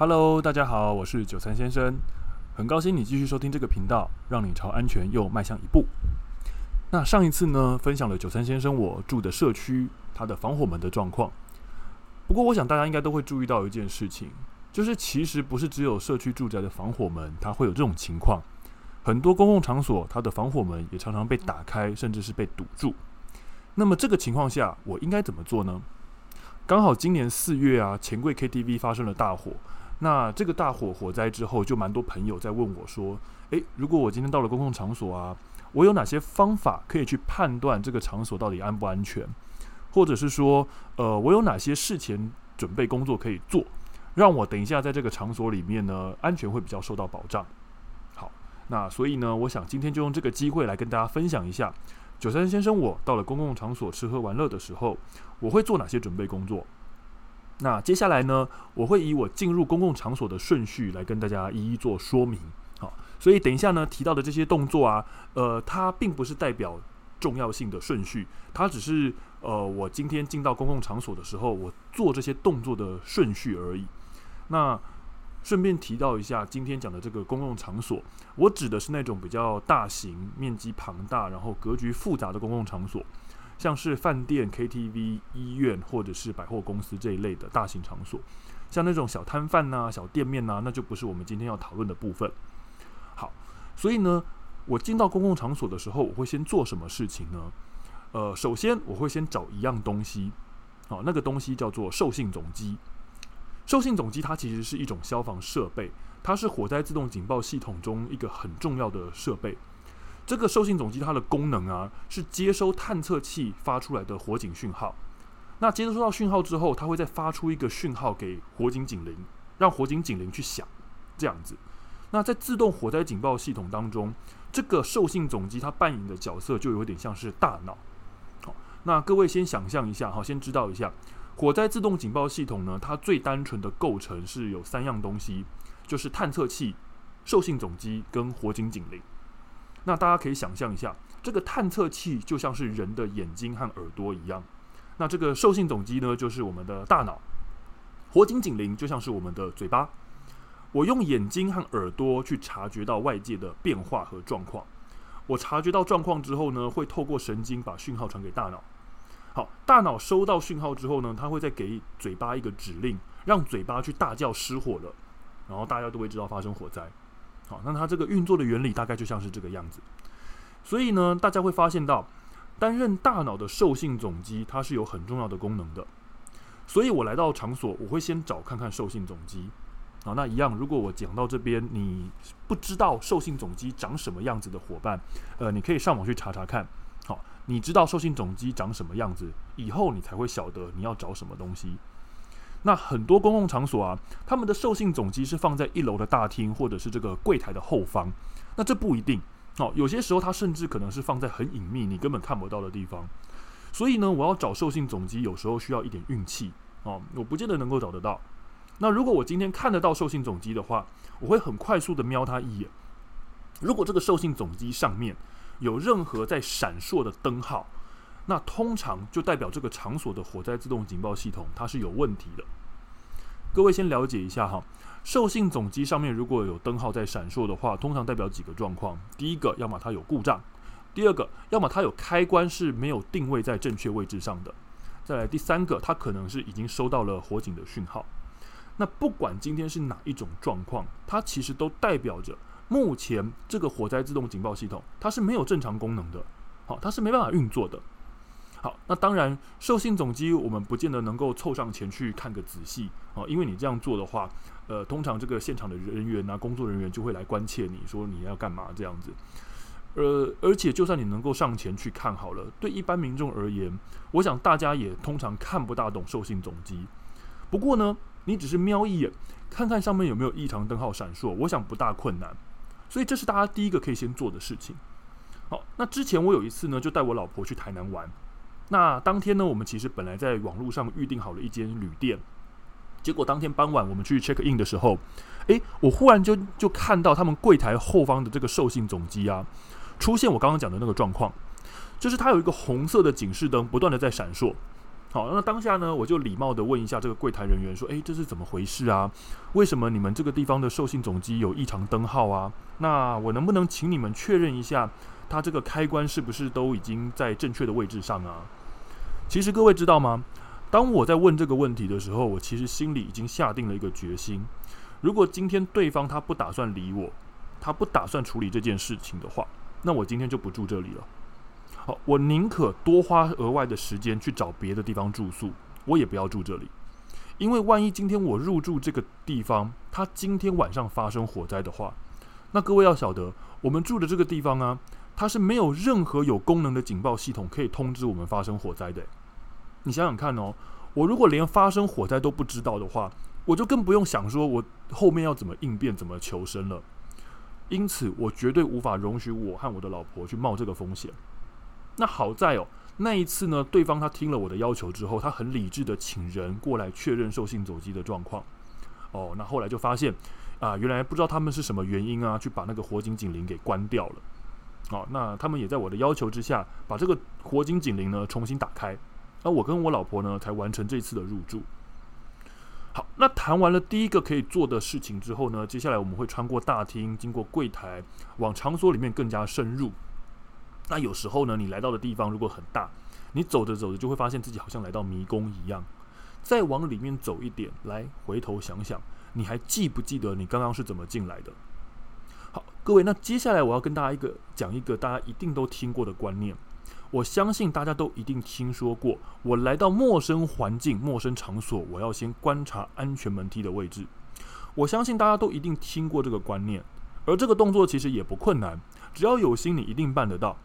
Hello，大家好，我是九三先生，很高兴你继续收听这个频道，让你朝安全又迈向一步。那上一次呢，分享了九三先生我住的社区它的防火门的状况。不过，我想大家应该都会注意到一件事情，就是其实不是只有社区住宅的防火门它会有这种情况，很多公共场所它的防火门也常常被打开，甚至是被堵住。那么这个情况下，我应该怎么做呢？刚好今年四月啊，钱柜 KTV 发生了大火。那这个大火火灾之后，就蛮多朋友在问我说：“诶，如果我今天到了公共场所啊，我有哪些方法可以去判断这个场所到底安不安全？或者是说，呃，我有哪些事前准备工作可以做，让我等一下在这个场所里面呢，安全会比较受到保障？”好，那所以呢，我想今天就用这个机会来跟大家分享一下。九三先生，我到了公共场所吃喝玩乐的时候，我会做哪些准备工作？那接下来呢，我会以我进入公共场所的顺序来跟大家一一做说明。好，所以等一下呢，提到的这些动作啊，呃，它并不是代表重要性的顺序，它只是呃，我今天进到公共场所的时候，我做这些动作的顺序而已。那顺便提到一下，今天讲的这个公共场所，我指的是那种比较大型、面积庞大、然后格局复杂的公共场所，像是饭店、KTV、医院或者是百货公司这一类的大型场所。像那种小摊贩呐、小店面呐、那就不是我们今天要讨论的部分。好，所以呢，我进到公共场所的时候，我会先做什么事情呢？呃，首先我会先找一样东西，好，那个东西叫做受信总机。受信总机它其实是一种消防设备，它是火灾自动警报系统中一个很重要的设备。这个受信总机它的功能啊，是接收探测器发出来的火警讯号。那接收到讯号之后，它会再发出一个讯号给火警警铃，让火警警铃去响，这样子。那在自动火灾警报系统当中，这个受信总机它扮演的角色就有点像是大脑。好，那各位先想象一下，好，先知道一下。火灾自动警报系统呢，它最单纯的构成是有三样东西，就是探测器、受信总机跟火警警铃。那大家可以想象一下，这个探测器就像是人的眼睛和耳朵一样，那这个受信总机呢，就是我们的大脑，火警警铃就像是我们的嘴巴。我用眼睛和耳朵去察觉到外界的变化和状况，我察觉到状况之后呢，会透过神经把讯号传给大脑。好，大脑收到讯号之后呢，它会再给嘴巴一个指令，让嘴巴去大叫失火了，然后大家都会知道发生火灾。好，那它这个运作的原理大概就像是这个样子。所以呢，大家会发现到，担任大脑的受信总机，它是有很重要的功能的。所以我来到场所，我会先找看看受信总机。好，那一样，如果我讲到这边，你不知道受信总机长什么样子的伙伴，呃，你可以上网去查查看。好。你知道受信总机长什么样子以后，你才会晓得你要找什么东西。那很多公共场所啊，他们的受信总机是放在一楼的大厅或者是这个柜台的后方。那这不一定哦，有些时候它甚至可能是放在很隐秘、你根本看不到的地方。所以呢，我要找受信总机，有时候需要一点运气哦，我不见得能够找得到。那如果我今天看得到受信总机的话，我会很快速的瞄它一眼。如果这个受信总机上面，有任何在闪烁的灯号，那通常就代表这个场所的火灾自动警报系统它是有问题的。各位先了解一下哈，受信总机上面如果有灯号在闪烁的话，通常代表几个状况：第一个，要么它有故障；第二个，要么它有开关是没有定位在正确位置上的；再来第三个，它可能是已经收到了火警的讯号。那不管今天是哪一种状况，它其实都代表着。目前这个火灾自动警报系统它是没有正常功能的，好，它是没办法运作的。好，那当然受信总机我们不见得能够凑上前去看个仔细，哦，因为你这样做的话，呃，通常这个现场的人员啊，工作人员就会来关切你说你要干嘛这样子。呃，而且就算你能够上前去看好了，对一般民众而言，我想大家也通常看不大懂受信总机。不过呢，你只是瞄一眼，看看上面有没有异常灯号闪烁，我想不大困难。所以这是大家第一个可以先做的事情。好，那之前我有一次呢，就带我老婆去台南玩。那当天呢，我们其实本来在网络上预定好了一间旅店。结果当天傍晚我们去 check in 的时候，诶，我忽然就就看到他们柜台后方的这个受信总机啊，出现我刚刚讲的那个状况，就是它有一个红色的警示灯不断的在闪烁。好，那当下呢，我就礼貌的问一下这个柜台人员说：“诶，这是怎么回事啊？为什么你们这个地方的受信总机有异常灯号啊？那我能不能请你们确认一下，它这个开关是不是都已经在正确的位置上啊？”其实各位知道吗？当我在问这个问题的时候，我其实心里已经下定了一个决心：如果今天对方他不打算理我，他不打算处理这件事情的话，那我今天就不住这里了。好，我宁可多花额外的时间去找别的地方住宿，我也不要住这里，因为万一今天我入住这个地方，它今天晚上发生火灾的话，那各位要晓得，我们住的这个地方啊，它是没有任何有功能的警报系统可以通知我们发生火灾的。你想想看哦，我如果连发生火灾都不知道的话，我就更不用想说我后面要怎么应变、怎么求生了。因此，我绝对无法容许我和我的老婆去冒这个风险。那好在哦，那一次呢，对方他听了我的要求之后，他很理智的请人过来确认受信走机的状况。哦，那后来就发现啊，原来不知道他们是什么原因啊，去把那个火警警铃给关掉了。哦，那他们也在我的要求之下，把这个火警警铃呢重新打开。那我跟我老婆呢才完成这次的入住。好，那谈完了第一个可以做的事情之后呢，接下来我们会穿过大厅，经过柜台，往场所里面更加深入。那有时候呢，你来到的地方如果很大，你走着走着就会发现自己好像来到迷宫一样。再往里面走一点，来回头想想，你还记不记得你刚刚是怎么进来的？好，各位，那接下来我要跟大家一个讲一个大家一定都听过的观念。我相信大家都一定听说过，我来到陌生环境、陌生场所，我要先观察安全门梯的位置。我相信大家都一定听过这个观念，而这个动作其实也不困难，只要有心，你一定办得到。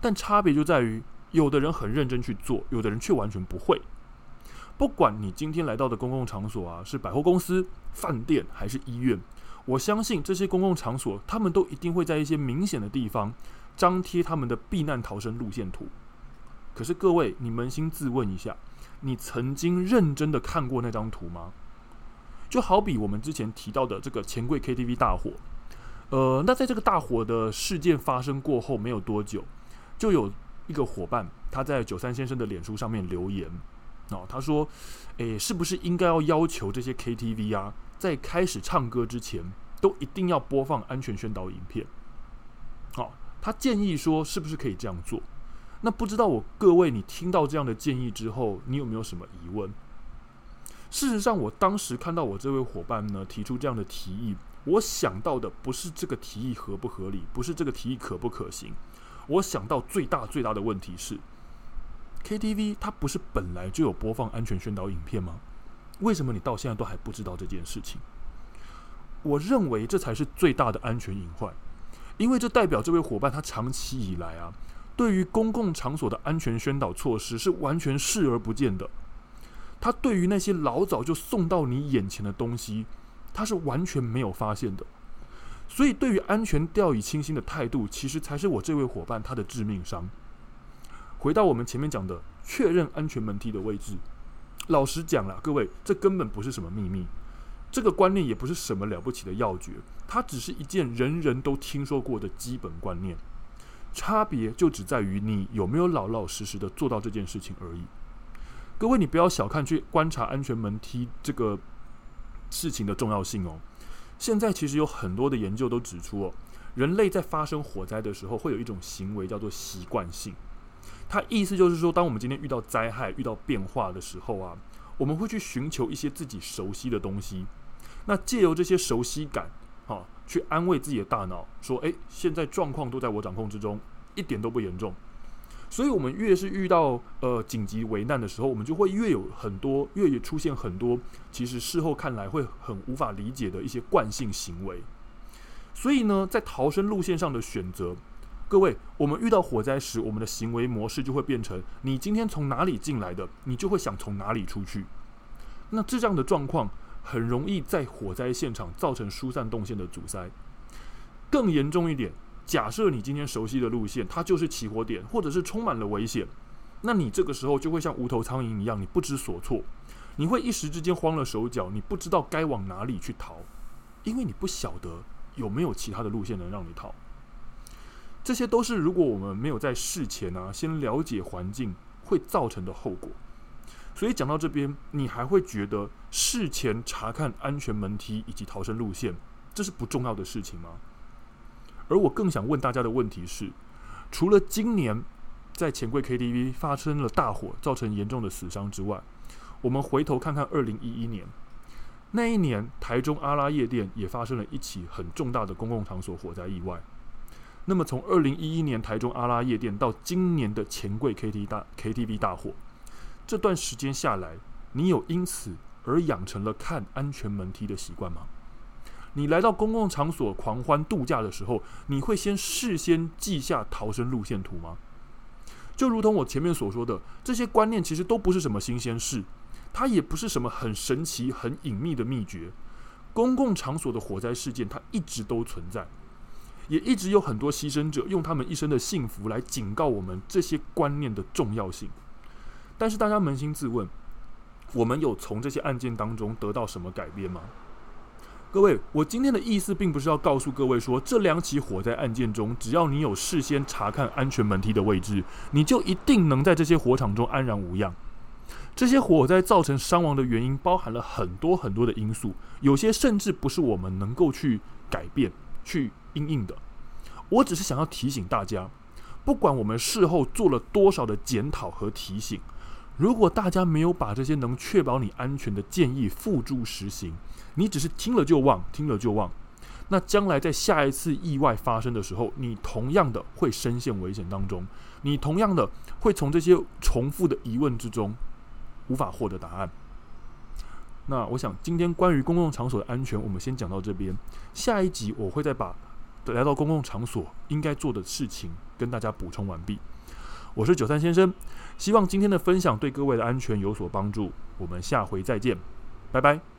但差别就在于，有的人很认真去做，有的人却完全不会。不管你今天来到的公共场所啊，是百货公司、饭店还是医院，我相信这些公共场所，他们都一定会在一些明显的地方张贴他们的避难逃生路线图。可是各位，你扪心自问一下，你曾经认真的看过那张图吗？就好比我们之前提到的这个钱柜 KTV 大火，呃，那在这个大火的事件发生过后没有多久。就有一个伙伴，他在九三先生的脸书上面留言，哦，他说：“诶，是不是应该要要求这些 KTV 啊，在开始唱歌之前，都一定要播放安全宣导影片？”他建议说，是不是可以这样做？那不知道我各位，你听到这样的建议之后，你有没有什么疑问？事实上，我当时看到我这位伙伴呢提出这样的提议，我想到的不是这个提议合不合理，不是这个提议可不可行。我想到最大最大的问题是，KTV 它不是本来就有播放安全宣导影片吗？为什么你到现在都还不知道这件事情？我认为这才是最大的安全隐患，因为这代表这位伙伴他长期以来啊，对于公共场所的安全宣导措施是完全视而不见的。他对于那些老早就送到你眼前的东西，他是完全没有发现的。所以，对于安全掉以轻心的态度，其实才是我这位伙伴他的致命伤。回到我们前面讲的确认安全门梯的位置，老实讲啦，各位，这根本不是什么秘密，这个观念也不是什么了不起的要诀，它只是一件人人都听说过的基本观念。差别就只在于你有没有老老实实的做到这件事情而已。各位，你不要小看去观察安全门梯这个事情的重要性哦。现在其实有很多的研究都指出哦，人类在发生火灾的时候，会有一种行为叫做习惯性。它意思就是说，当我们今天遇到灾害、遇到变化的时候啊，我们会去寻求一些自己熟悉的东西。那借由这些熟悉感，好，去安慰自己的大脑，说：“诶，现在状况都在我掌控之中，一点都不严重。”所以，我们越是遇到呃紧急危难的时候，我们就会越有很多，越也出现很多，其实事后看来会很无法理解的一些惯性行为。所以呢，在逃生路线上的选择，各位，我们遇到火灾时，我们的行为模式就会变成：你今天从哪里进来的，你就会想从哪里出去。那这样的状况很容易在火灾现场造成疏散动线的阻塞。更严重一点。假设你今天熟悉的路线，它就是起火点，或者是充满了危险，那你这个时候就会像无头苍蝇一样，你不知所措，你会一时之间慌了手脚，你不知道该往哪里去逃，因为你不晓得有没有其他的路线能让你逃。这些都是如果我们没有在事前啊先了解环境会造成的后果。所以讲到这边，你还会觉得事前查看安全门梯以及逃生路线，这是不重要的事情吗？而我更想问大家的问题是：除了今年在钱柜 KTV 发生了大火，造成严重的死伤之外，我们回头看看二零一一年，那一年台中阿拉夜店也发生了一起很重大的公共场所火灾意外。那么从二零一一年台中阿拉夜店到今年的钱柜 KTV 大 KTV 大火，这段时间下来，你有因此而养成了看安全门梯的习惯吗？你来到公共场所狂欢度假的时候，你会先事先记下逃生路线图吗？就如同我前面所说的，这些观念其实都不是什么新鲜事，它也不是什么很神奇、很隐秘的秘诀。公共场所的火灾事件，它一直都存在，也一直有很多牺牲者用他们一生的幸福来警告我们这些观念的重要性。但是大家扪心自问，我们有从这些案件当中得到什么改变吗？各位，我今天的意思并不是要告诉各位说，这两起火灾案件中，只要你有事先查看安全门梯的位置，你就一定能在这些火场中安然无恙。这些火灾造成伤亡的原因包含了很多很多的因素，有些甚至不是我们能够去改变、去因应的。我只是想要提醒大家，不管我们事后做了多少的检讨和提醒，如果大家没有把这些能确保你安全的建议付诸实行，你只是听了就忘，听了就忘。那将来在下一次意外发生的时候，你同样的会深陷危险当中，你同样的会从这些重复的疑问之中无法获得答案。那我想今天关于公共场所的安全，我们先讲到这边。下一集我会再把来到公共场所应该做的事情跟大家补充完毕。我是九三先生，希望今天的分享对各位的安全有所帮助。我们下回再见，拜拜。